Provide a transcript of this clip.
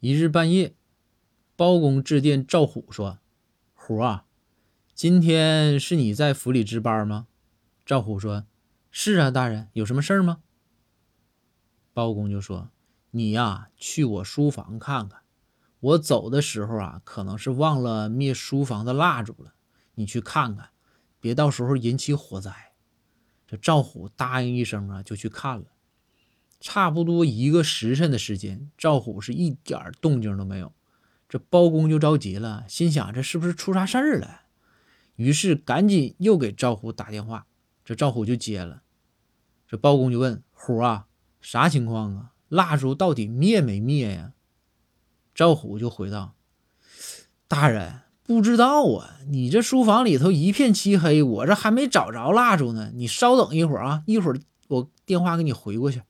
一日半夜，包公致电赵虎说：“虎啊，今天是你在府里值班吗？”赵虎说：“是啊，大人，有什么事儿吗？”包公就说：“你呀，去我书房看看。我走的时候啊，可能是忘了灭书房的蜡烛了。你去看看，别到时候引起火灾。”这赵虎答应一声啊，就去看了。差不多一个时辰的时间，赵虎是一点动静都没有。这包公就着急了，心想这是不是出啥事儿了？于是赶紧又给赵虎打电话。这赵虎就接了。这包公就问虎啊，啥情况啊？蜡烛到底灭没灭呀？赵虎就回道：“大人不知道啊，你这书房里头一片漆黑，我这还没找着蜡烛呢。你稍等一会儿啊，一会儿我电话给你回过去。”